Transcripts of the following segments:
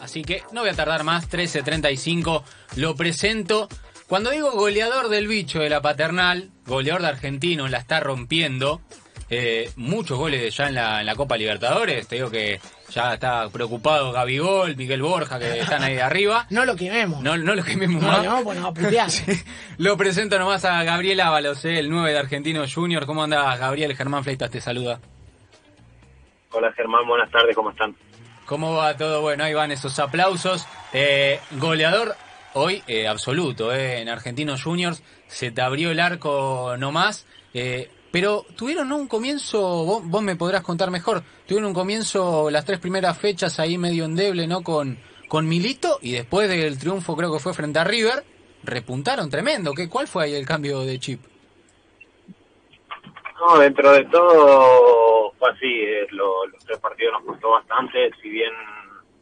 así que no voy a tardar más, 13.35, lo presento. Cuando digo goleador del bicho de la paternal, goleador de argentino, la está rompiendo. Eh, muchos goles ya en la, en la Copa Libertadores. Te digo que ya está preocupado Gabigol, Miguel Borja, que están ahí arriba. No lo quememos. No, no lo quememos No, más. no, pues nos a. Lo presento nomás a Gabriel Ábalos, eh, el 9 de Argentino Junior. ¿Cómo andás, Gabriel? Germán Fleitas te saluda. Hola Germán, buenas tardes, ¿cómo están? ¿Cómo va todo? Bueno, ahí van esos aplausos. Eh, goleador hoy eh, absoluto eh, en Argentinos Juniors. Se te abrió el arco nomás. Eh, pero tuvieron un comienzo, vos, vos me podrás contar mejor, tuvieron un comienzo las tres primeras fechas ahí medio endeble, ¿no? Con, con Milito y después del triunfo creo que fue frente a River, repuntaron tremendo. ¿Qué, ¿Cuál fue ahí el cambio de chip? No, dentro de todo fue así, eh, lo- los tres partidos nos costó bastante, si bien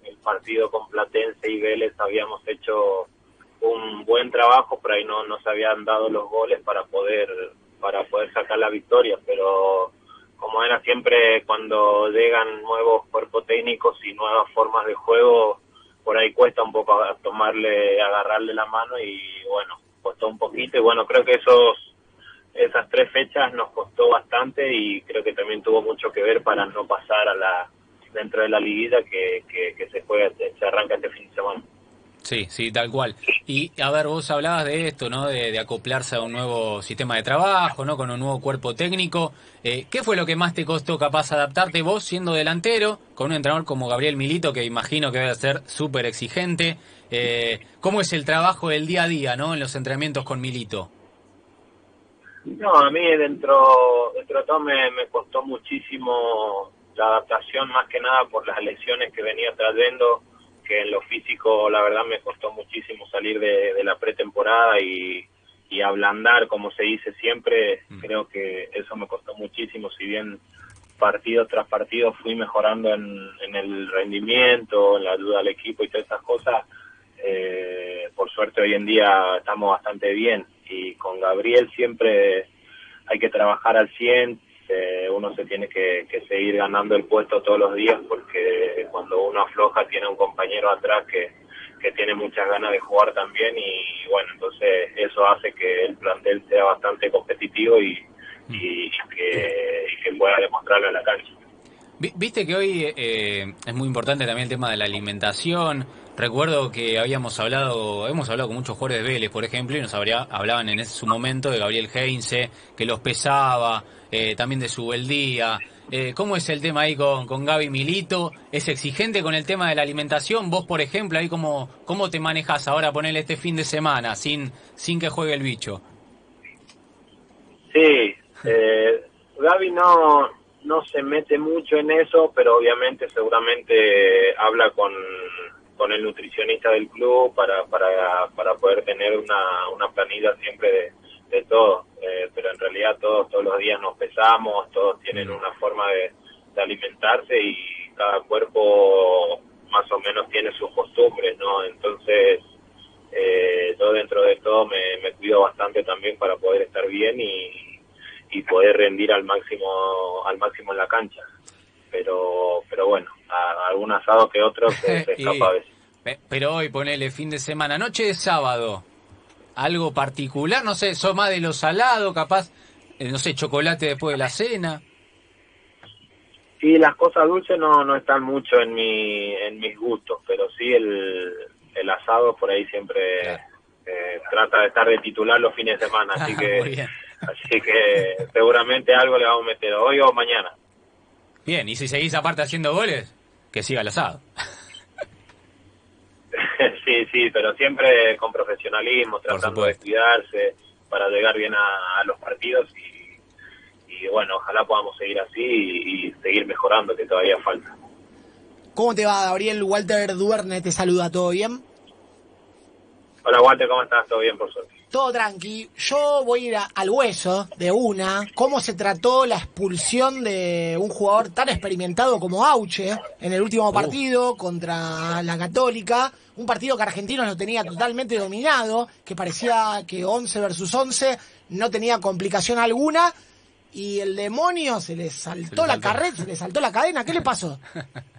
el partido con Platense y Vélez habíamos hecho un buen trabajo, pero ahí no, no se habían dado los goles para poder para poder sacar la victoria, pero como era siempre cuando llegan nuevos cuerpos técnicos y nuevas formas de juego, por ahí cuesta un poco tomarle, agarrarle la mano y bueno, costó un poquito y bueno, creo que esos esas tres fechas nos costó bastante y creo que también tuvo mucho que ver para no pasar a la dentro de la liguilla que, que, se juega, se arranca este fin de semana. Sí, sí, tal cual. Y a ver, vos hablabas de esto, ¿no? De, de acoplarse a un nuevo sistema de trabajo, ¿no? Con un nuevo cuerpo técnico. Eh, ¿Qué fue lo que más te costó capaz adaptarte vos siendo delantero con un entrenador como Gabriel Milito, que imagino que debe ser súper exigente? Eh, ¿Cómo es el trabajo del día a día, ¿no? En los entrenamientos con Milito. No, a mí dentro, dentro de todo me, me costó muchísimo la adaptación, más que nada por las lesiones que venía trayendo, que en lo físico la verdad me costó muchísimo salir de, de la pretemporada y, y ablandar, como se dice siempre, creo que eso me costó muchísimo, si bien partido tras partido fui mejorando en, en el rendimiento, en la ayuda al equipo y todas esas cosas, eh, por suerte hoy en día estamos bastante bien y con Gabriel siempre hay que trabajar al 100, eh, uno se tiene que, que seguir ganando el puesto todos los días porque cuando uno afloja tiene un compañero atrás que, que tiene muchas ganas de jugar también y bueno, entonces eso hace que el plantel sea bastante competitivo y, que, y que pueda demostrarlo en la cancha. Vi- Viste que hoy eh, es muy importante también el tema de la alimentación. Recuerdo que habíamos hablado, hemos hablado con muchos jugadores de Vélez, por ejemplo, y nos habría, hablaban en ese su momento de Gabriel Heinze, que los pesaba, eh, también de su beldía. Eh, ¿Cómo es el tema ahí con, Gaby Milito? ¿Es exigente con el tema de la alimentación? Vos, por ejemplo, ahí cómo, cómo te manejas ahora ponerle este fin de semana sin, sin que juegue el bicho? Sí, eh, Gaby no, no se mete mucho en eso, pero obviamente seguramente habla con, con el nutricionista del club para, para, para poder tener una, una planilla siempre de, de todo. Eh, pero en realidad todos, todos los días nos pesamos, todos tienen una forma de, de alimentarse y cada cuerpo más o menos tiene sus costumbres, ¿no? Entonces, eh, yo dentro de todo me, me cuido bastante también para poder estar bien y, y poder rendir al máximo al máximo en la cancha pero pero bueno a, algún asado que otro se, Y- escapa a veces Pe- Pero hoy ponele fin de semana, noche de sábado, algo particular, no sé, sos más de lo salado, capaz, eh, no sé, chocolate después de la cena. sí las cosas dulces no no están mucho en mi en mis gustos pero sí el el asado por ahí siempre Claro. eh, trata de estar de titular los fines de semana así que así que seguramente algo le vamos a meter hoy o mañana Bien, y si seguís aparte haciendo goles, que siga el asado. sí, sí, pero siempre con profesionalismo, tratando de cuidarse para llegar bien a, a los partidos y, y bueno, ojalá podamos seguir así y, y seguir mejorando, que todavía falta. ¿Cómo te va, Gabriel? Walter Duerne te saluda, ¿todo bien? Hola Walter, ¿cómo estás? ¿Todo bien, por suerte? Todo tranqui. Yo voy a ir a- al hueso de una. ¿Cómo se trató la expulsión de un jugador tan experimentado como Auche en el último partido contra la Católica? Un partido que Argentinos lo tenía totalmente dominado, que parecía que 11 versus 11 no tenía complicación alguna. Y el demonio se le saltó le la carreta, se le saltó la cadena. ¿Qué le pasó?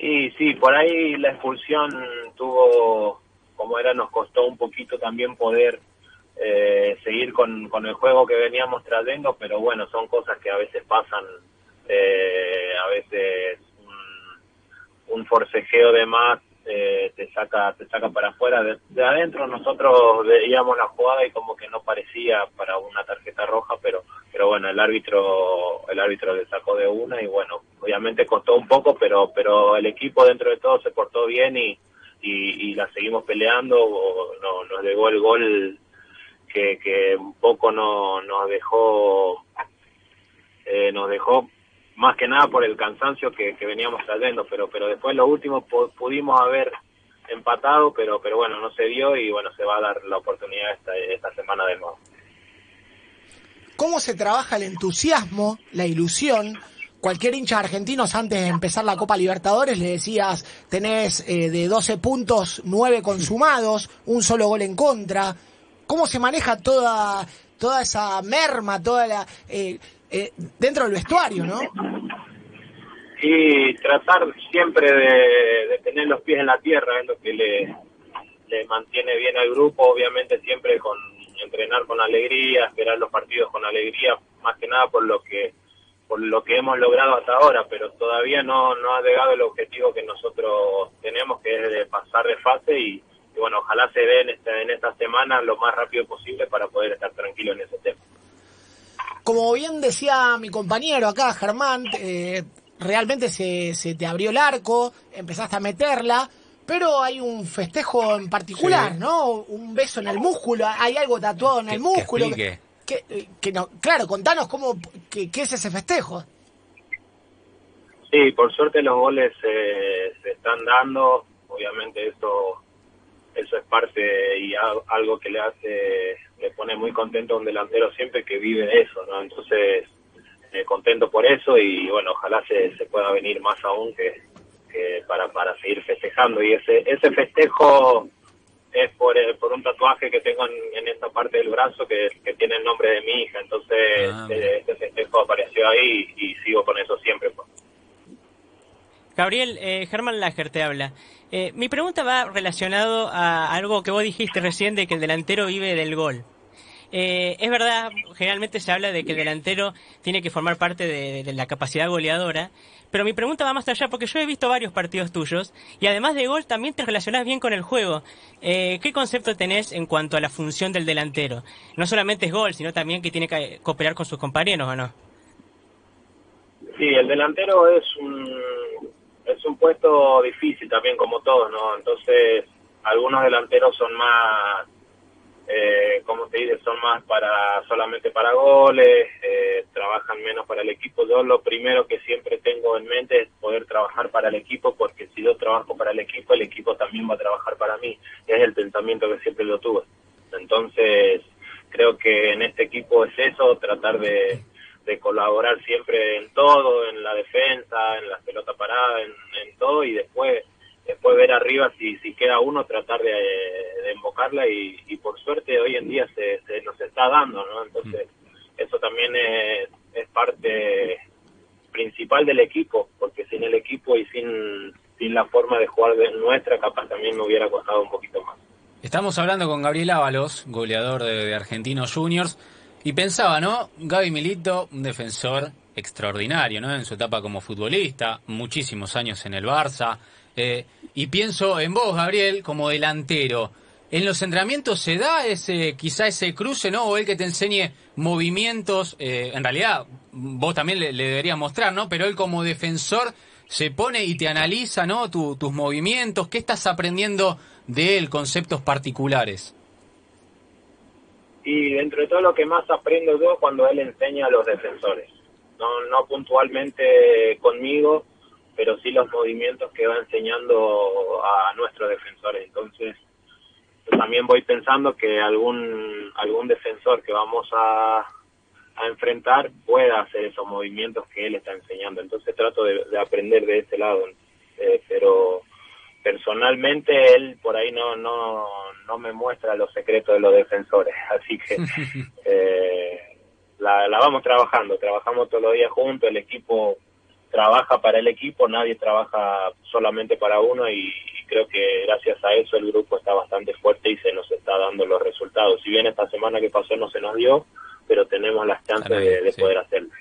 Y sí, por ahí la expulsión tuvo, como era, nos costó un poquito también poder eh, seguir con, con el juego que veníamos trayendo, pero bueno, son cosas que a veces pasan, eh, a veces un, forcejeo de más eh, te saca te saca para afuera. De, adentro nosotros veíamos la jugada y como que no parecía para una tarjeta roja pero pero bueno el árbitro el árbitro le sacó de una y bueno obviamente costó un poco pero pero el equipo dentro de todo se portó bien y y, la seguimos peleando no, nos llegó el gol que, que un poco no, nos dejó eh, nos dejó más que nada por el cansancio que, veníamos trayendo, pero pero después lo último pudimos haber empatado, pero pero bueno, no se dio y bueno, se va a dar la oportunidad esta, esta semana de nuevo. ¿Cómo se trabaja el entusiasmo, la ilusión? Cualquier hincha argentino antes de empezar la Copa Libertadores le decías, tenés eh, de 12 puntos, 9 consumados, un solo gol en contra. ¿Cómo se maneja toda, toda esa merma, toda la... Eh, eh, dentro del vestuario, ¿no? Y tratar siempre de, tener los pies en la tierra es lo que le, le mantiene bien al grupo, obviamente siempre con entrenar con alegría, esperar los partidos con alegría, más que nada por lo que por lo que hemos logrado hasta ahora, pero todavía no, no ha llegado el objetivo que nosotros tenemos, que es de pasar de fase y, bueno, ojalá se dé en esta, en esta semana lo más rápido posible para poder estar tranquilo en ese tema como bien decía mi compañero acá, Germán, eh, realmente se, se, te abrió el arco, empezaste a meterla, pero hay un festejo en particular, ¿no? Un beso en el músculo, hay algo tatuado en el músculo. Que, que, no, claro, contanos cómo, qué es ese festejo. Sí, por suerte los goles eh, se están dando, obviamente eso eso es parte y algo que le hace, le pone muy contento a un delantero siempre que vive eso, ¿no? Entonces, eh, contento por eso y bueno, ojalá se, se pueda venir más aún que para, para seguir festejando. Y ese, ese festejo es por, eh, por un tatuaje que tengo en, esta parte del brazo que, que, tiene el nombre de mi hija. Entonces, ah, eh, ese festejo apareció ahí y, sigo con eso siempre. Pues. Gabriel, eh, Germán Lager te habla. Eh, mi pregunta va relacionado a algo que vos dijiste recién de que el delantero vive del gol. Eh, es verdad, generalmente se habla de que el delantero tiene que formar parte de, la capacidad goleadora, pero mi pregunta va más allá porque yo he visto varios partidos tuyos y además de gol también te relacionás bien con el juego. ¿Qué concepto tenés en cuanto a la función del delantero? No solamente es gol, sino también que tiene que cooperar con sus compañeros, ¿o no? Sí, el delantero es un es un puesto difícil también como todos, ¿no? Entonces, algunos delanteros son más, eh, como te dice, son más para solamente para goles, eh, trabajan menos para el equipo. Yo lo primero que siempre tengo en mente es poder trabajar para el equipo, porque si yo trabajo para el equipo, el equipo también va a trabajar para mí. Es el pensamiento que siempre lo tuve. Entonces, creo que en este equipo es eso, tratar de de colaborar siempre en todo, en la defensa, en la pelota parada, en, todo y después después ver arriba si, si queda uno, tratar de, de invocarla y, por suerte hoy en día se, se nos está dando, ¿no? Entonces mm. eso también es, es parte principal del equipo, porque sin el equipo y sin, sin la forma de jugar de nuestra, capaz también me hubiera costado un poquito más. Estamos hablando con Gabriel Ábalos, goleador de, de Argentinos Juniors. Y pensaba, ¿no? Gaby Milito, un defensor extraordinario, ¿no? En su etapa como futbolista, muchísimos años en el Barça. Eh, y pienso en vos, Gabriel, como delantero. ¿En los entrenamientos se da ese, quizá ese cruce, ¿no? O él que te enseñe movimientos, eh, en realidad vos también le, deberías mostrar, ¿no? Pero él como defensor se pone y te analiza, ¿no? tus movimientos, ¿qué estás aprendiendo de él, conceptos particulares? y dentro de todo lo que más aprendo yo cuando él enseña a los defensores. No, no puntualmente conmigo, pero sí los movimientos que va enseñando a nuestros defensores. Entonces, yo también voy pensando que algún, algún defensor que vamos a, a enfrentar pueda hacer esos movimientos que él está enseñando. Entonces trato de, aprender de ese lado. Eh, pero personalmente él por ahí no, no, no me muestra los secretos de los defensores, así que eh, la, la, vamos trabajando, trabajamos todos los días juntos, el equipo trabaja para el equipo, nadie trabaja solamente para uno y, creo que gracias a eso el grupo está bastante fuerte y se nos está dando los resultados. Si bien esta semana que pasó no se nos dio, pero tenemos las chances de, poder hacerlo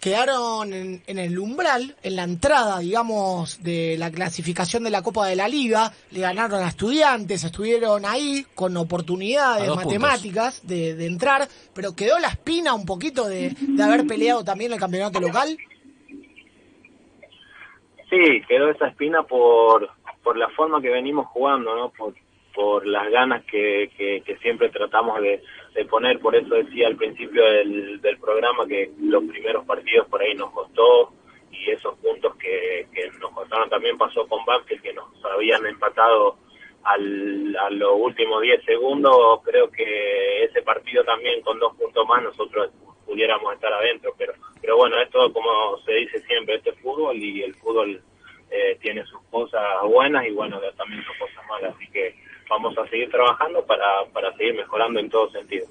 quedaron en, el umbral, en la entrada, digamos, de la clasificación de la Copa de la Liga, le ganaron a estudiantes, estuvieron ahí con oportunidades matemáticas de, entrar, pero quedó la espina un poquito de, haber peleado también el campeonato local. Sí, quedó esa espina por, por la forma que venimos jugando, ¿no? Por, por las ganas que, que siempre tratamos de, de poner, por eso decía al principio del, del programa que los primeros partidos por ahí nos costó y esos puntos que, que nos costaron. También pasó con Banfield que nos habían empatado al, a los últimos 10 segundos, creo que ese partido también con dos puntos más nosotros pudiéramos estar adentro, pero pero bueno, esto como se dice siempre, este es fútbol y el fútbol eh, tiene sus cosas buenas y bueno, también sus cosas malas, así que vamos a seguir trabajando para, para seguir mejorando en todo sentido.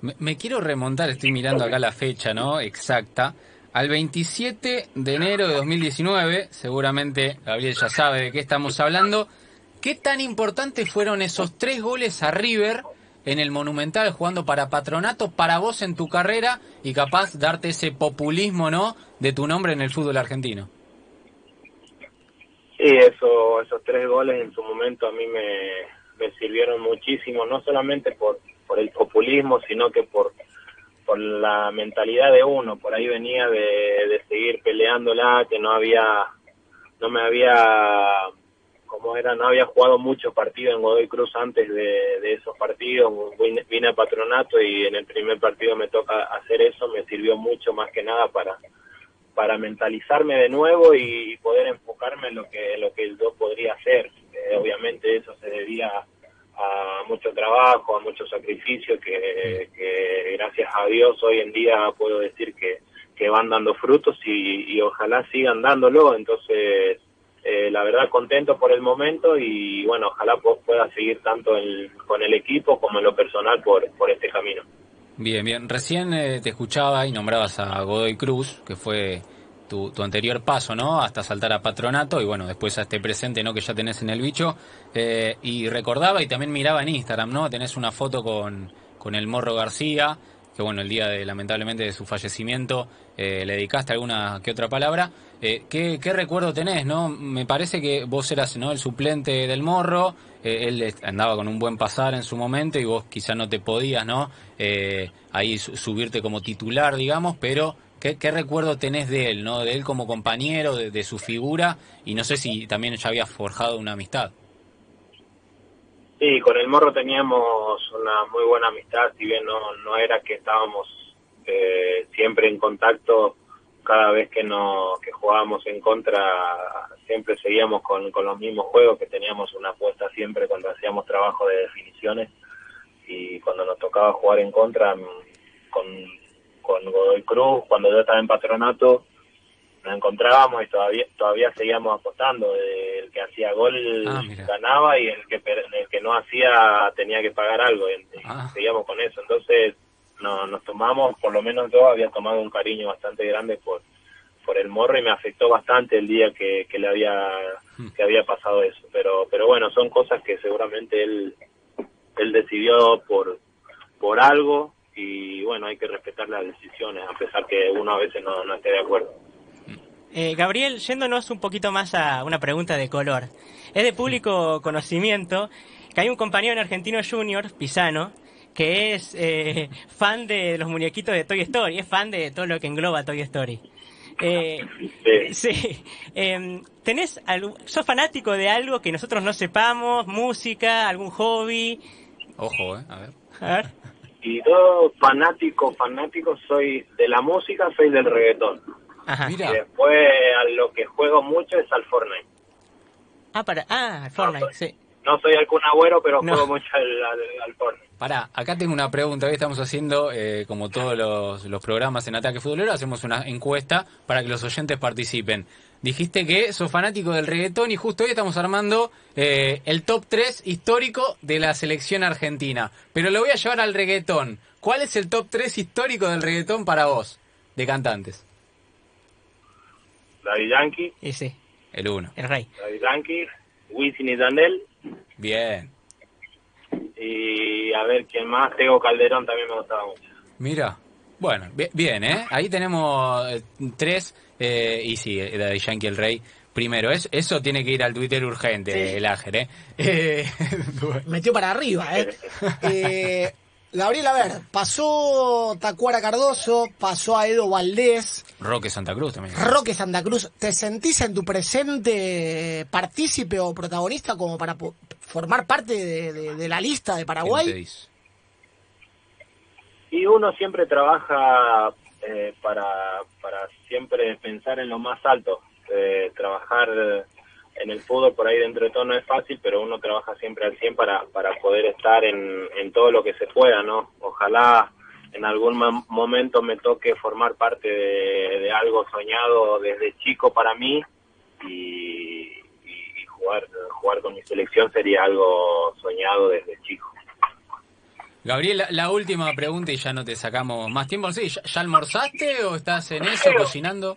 Me, quiero remontar, estoy mirando acá la fecha, ¿no? Exacta. Al 27 de enero de 2019, seguramente Gabriel ya sabe de qué estamos hablando. ¿Qué tan importantes fueron esos tres goles a River en el Monumental jugando para Patronato para vos en tu carrera y capaz darte ese populismo, ¿no? De tu nombre en el fútbol argentino. Sí, eso, esos tres goles en su momento a mí me, me sirvieron muchísimo, no solamente por, por el populismo, sino que por, por la mentalidad de uno. Por ahí venía de, de seguir peleándola, que no había, no me había, como era, no había jugado muchos partidos en Godoy Cruz antes de, de esos partidos. Vine, a patronato y en el primer partido me toca hacer eso, me sirvió mucho más que nada para para mentalizarme de nuevo y poder enfocarme en lo que lo que yo podría hacer eh, obviamente eso se debía a mucho trabajo, a mucho sacrificio que, gracias a Dios hoy en día puedo decir que, que van dando frutos y, ojalá sigan dándolo. Entonces, eh, la verdad contento por el momento y bueno, ojalá pueda seguir tanto con el equipo como en lo personal por, por este camino. Bien, bien. Recién eh, te escuchaba y nombrabas a Godoy Cruz, que fue tu, anterior paso, ¿no? Hasta saltar a patronato y bueno, después a este presente, ¿no? Que ya tenés en el bicho. Eh, y recordaba y también miraba en Instagram, ¿no? Tenés una foto con, con el Morro García, que bueno, el día de lamentablemente de su fallecimiento eh, le dedicaste alguna que otra palabra. Eh, ¿qué, ¿qué, recuerdo tenés, no? Me parece que vos eras. El suplente del Morro, él andaba con un buen pasar en su momento y vos quizá no te podías, ¿no? ahí subirte como titular, digamos, pero ¿Qué, recuerdo tenés de él, no? De él como compañero, de, su figura, y no sé si también ya había forjado una amistad. Sí, con el Morro teníamos una muy buena amistad, si bien no, no era que estábamos eh, siempre en contacto, cada vez que, no, que jugábamos en contra, siempre seguíamos con, con los mismos juegos, que teníamos una apuesta siempre cuando hacíamos trabajo de definiciones, y cuando nos tocaba jugar en contra, con con Godoy Cruz, cuando yo estaba en patronato, nos encontrábamos y todavía todavía seguíamos apostando. El que hacía gol ah, ganaba y el que el que no hacía tenía que pagar algo. Y, ah. seguíamos con eso. Entonces no, nos tomamos, por lo menos yo había tomado un cariño bastante grande por por el morro y me afectó bastante el día que, que le había hmm. que había pasado eso. Pero pero bueno, son cosas que seguramente él él decidió por por algo y bueno, hay que respetar las decisiones, a pesar que uno a veces no, esté de acuerdo. Eh, Gabriel, yéndonos un poquito más a una pregunta de color. Es de público conocimiento que hay un compañero en Argentino Junior, Pisano, que es eh, fan de los muñequitos de Toy Story, es fan de todo lo que engloba Toy Story. Eh, sí. Em, ¿Tenés ¿Sos fanático de algo que nosotros no sepamos? ¿Música? ¿Algún hobby? Ojo, eh. A ver. A ver. Y yo fanático, fanático soy de la música, soy del reggaetón. Y después a lo que juego mucho es al Fortnite. Ah, para, ah, Fortnite, sí. No soy algún agüero, pero juego mucho al, Fortnite. Pará, acá tengo una pregunta. Hoy estamos haciendo, eh, como todos los, los programas en Ataque Futbolero, hacemos una encuesta para que los oyentes participen dijiste que sos fanático del reggaetón y justo hoy estamos armando eh, el top 3 histórico de la selección argentina. Pero lo voy a llevar al reggaetón. ¿Cuál es el top 3 histórico del reggaetón para vos, de cantantes? Daddy Yankee, Ese, El uno. el rey. Daddy Yankee, Wisin y Daniel, Bien. y a ver quién más, Tego Calderón también me gustaba mucho. Mira. Bueno, bi- bien, ¿eh? Ahí tenemos eh, tres. eh, y sí, eh, Daddy Yankee el rey. Primero, es, eso tiene que ir al Twitter urgente, Sí. el Áger, ¿eh? Eh, Metió para arriba, ¿eh? eh Gabriel, a ver, pasó Tacuara Cardoso, pasó a Edo Valdés, Roque Santa Cruz también. Roque Santa Cruz. ¿Te sentís en tu presente partícipe o protagonista como para formar parte de, de- de la lista de ¿Quién te Paraguay? dice? Y uno siempre trabaja eh, para, para siempre pensar en lo más alto. Eh, trabajar en el fútbol por ahí dentro de todo no es fácil, pero uno trabaja siempre al 100 para, para poder estar en, en todo lo que se pueda, ¿no? Ojalá en algún mo- momento me toque formar parte de, de algo soñado desde chico para mí y, y- y jugar, jugar con mi selección sería algo soñado desde chico. Gabriel, la, la última pregunta y ya no te sacamos más tiempo. Sí, ¿ya, ya almorzaste o estás en eso, cocinando?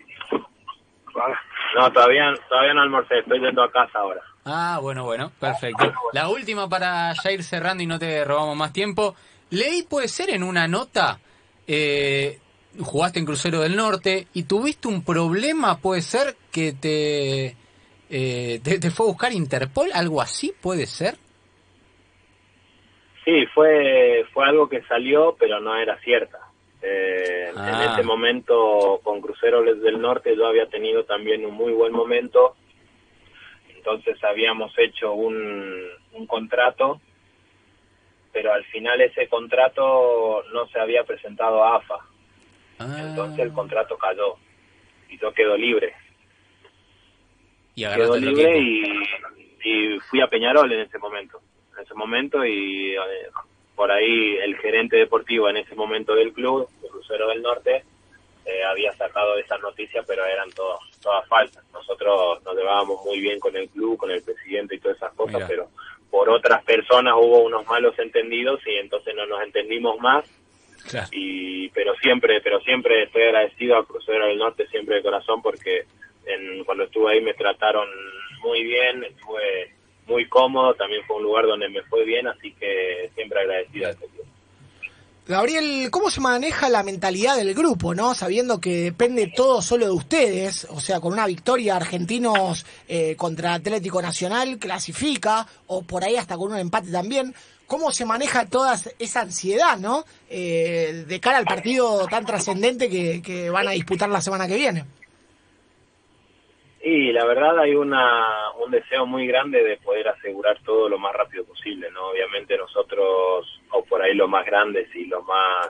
No, todavía, todavía no almorcé, estoy yendo a casa ahora. Ah, bueno, bueno, perfecto. La última para ya ir cerrando y no te robamos más tiempo. Leí, puede ser, en una nota, eh, jugaste en Crucero del Norte y tuviste un problema, puede ser, que te, eh, te, te fue a buscar Interpol, algo así, puede ser. Sí, fue, fue algo que salió, pero no era cierta. Eh, Ah. En ese momento, con Crucero del Norte, yo había tenido también un muy buen momento. Entonces habíamos hecho un, un contrato, pero al final ese contrato no se había presentado a AFA. Ah, Entonces el contrato cayó y yo quedo libre. y otro libre y, y fui a Peñarol en ese momento. En ese momento y eh, por ahí el gerente deportivo en ese momento del club, el Crucero del Norte, eh, había sacado esas noticias, pero eran todas todas falsas. Nosotros nos llevábamos muy bien con el club, con el presidente y todas esas cosas, Mira. pero por otras personas hubo unos malos entendidos y entonces no nos entendimos más Claro. y pero siempre pero siempre estoy agradecido a Crucero del Norte siempre de corazón porque en, cuando estuve ahí me trataron muy bien estuve muy cómodo también fue un lugar donde me fue bien así que siempre agradecido a ese club. Gabriel, ¿cómo se maneja la mentalidad del grupo, no? Sabiendo que depende todo solo de ustedes, o sea, con una victoria argentinos eh, contra Atlético Nacional clasifica, o por ahí hasta con un empate también. ¿Cómo se maneja toda esa ansiedad, no? Eh, de cara al partido tan trascendente que, que van a disputar la semana que viene. Y la verdad hay una, un deseo muy grande de poder asegurar todo lo más rápido posible, ¿no? Obviamente nosotros, o por ahí los más grandes y los más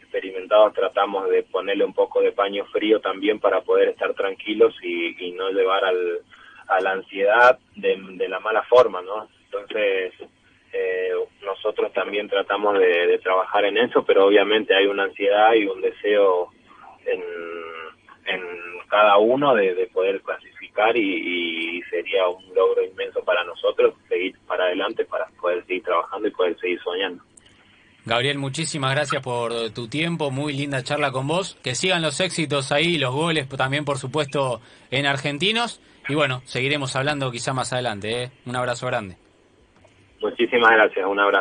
experimentados, tratamos de ponerle un poco de paño frío también para poder estar tranquilos y, y no llevar al, a la ansiedad de, de la mala forma, ¿no? Entonces, eh, nosotros también tratamos de, de trabajar en eso, pero obviamente hay una ansiedad y un deseo en, en cada uno de, de poder clasificar y, y sería un logro inmenso para nosotros seguir para adelante para poder seguir trabajando y poder seguir soñando. Gabriel, muchísimas gracias por tu tiempo, muy linda charla con vos. Que sigan los éxitos ahí, los goles también, por supuesto, en argentinos. Y bueno, seguiremos hablando quizá más adelante. ¿eh? Un abrazo grande. Muchísimas gracias, un abrazo.